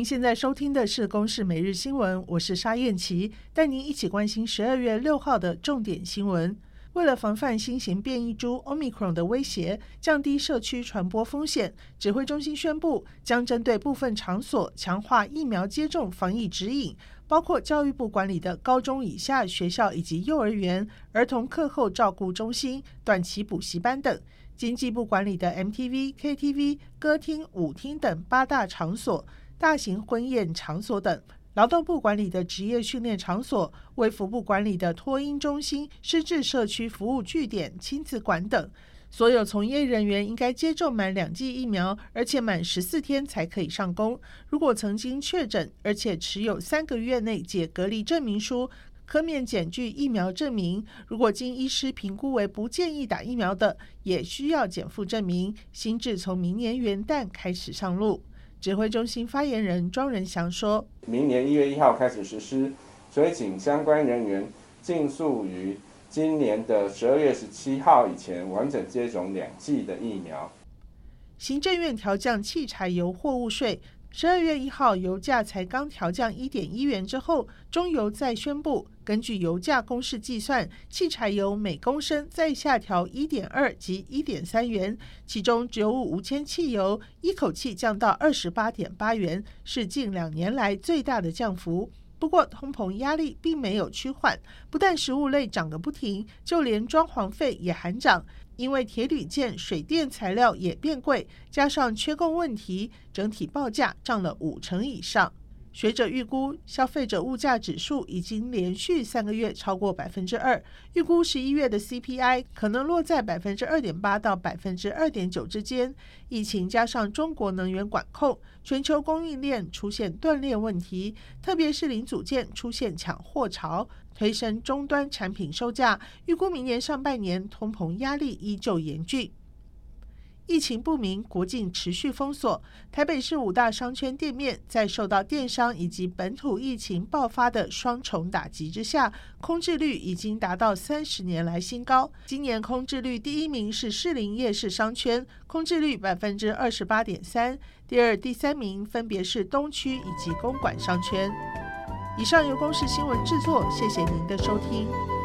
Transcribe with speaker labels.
Speaker 1: 您现在收听的是《公视每日新闻》，我是沙燕琪，带您一起关心十二月六号的重点新闻。为了防范新型变异株 Omicron 的威胁，降低社区传播风险，指挥中心宣布将针对部分场所强化疫苗接种防疫指引，包括教育部管理的高中以下学校以及幼儿园、儿童课后照顾中心、短期补习班等；经济部管理的 MTV、KTV、歌厅、舞厅等八大场所、大型婚宴场所等。劳动部管理的职业训练场所、卫福部管理的托婴中心、失智社区服务据点、亲子馆等，所有从业人员应该接种满两剂疫苗，而且满十四天才可以上工。如果曾经确诊，而且持有三个月内解隔离证明书，可免检具疫苗证明。如果经医师评估为不建议打疫苗的，也需要减负证明。新制从明年元旦开始上路。指挥中心发言人庄仁祥说：“
Speaker 2: 明年一月一号开始实施，所以请相关人员尽速于今年的十二月十七号以前完整接种两剂的疫苗。”
Speaker 1: 行政院调降汽柴油货物税。十二月一号，油价才刚调降一点一元之后，中油再宣布，根据油价公式计算，汽柴油每公升再下调一点二及一点三元，其中植物无铅汽油一口气降到二十八点八元，是近两年来最大的降幅。不过，通膨压力并没有趋缓，不但食物类涨个不停，就连装潢费也喊涨。因为铁铝件、水电材料也变贵，加上缺供问题，整体报价涨了五成以上。学者预估，消费者物价指数已经连续三个月超过百分之二，预估十一月的 CPI 可能落在百分之二点八到百分之二点九之间。疫情加上中国能源管控，全球供应链出现断裂问题，特别是零组件出现抢货潮，推升终端产品售价。预估明年上半年通膨压力依旧严峻。疫情不明，国境持续封锁。台北市五大商圈店面在受到电商以及本土疫情爆发的双重打击之下，空置率已经达到三十年来新高。今年空置率第一名是士林夜市商圈，空置率百分之二十八点三；第二、第三名分别是东区以及公馆商圈。以上由公视新闻制作，谢谢您的收听。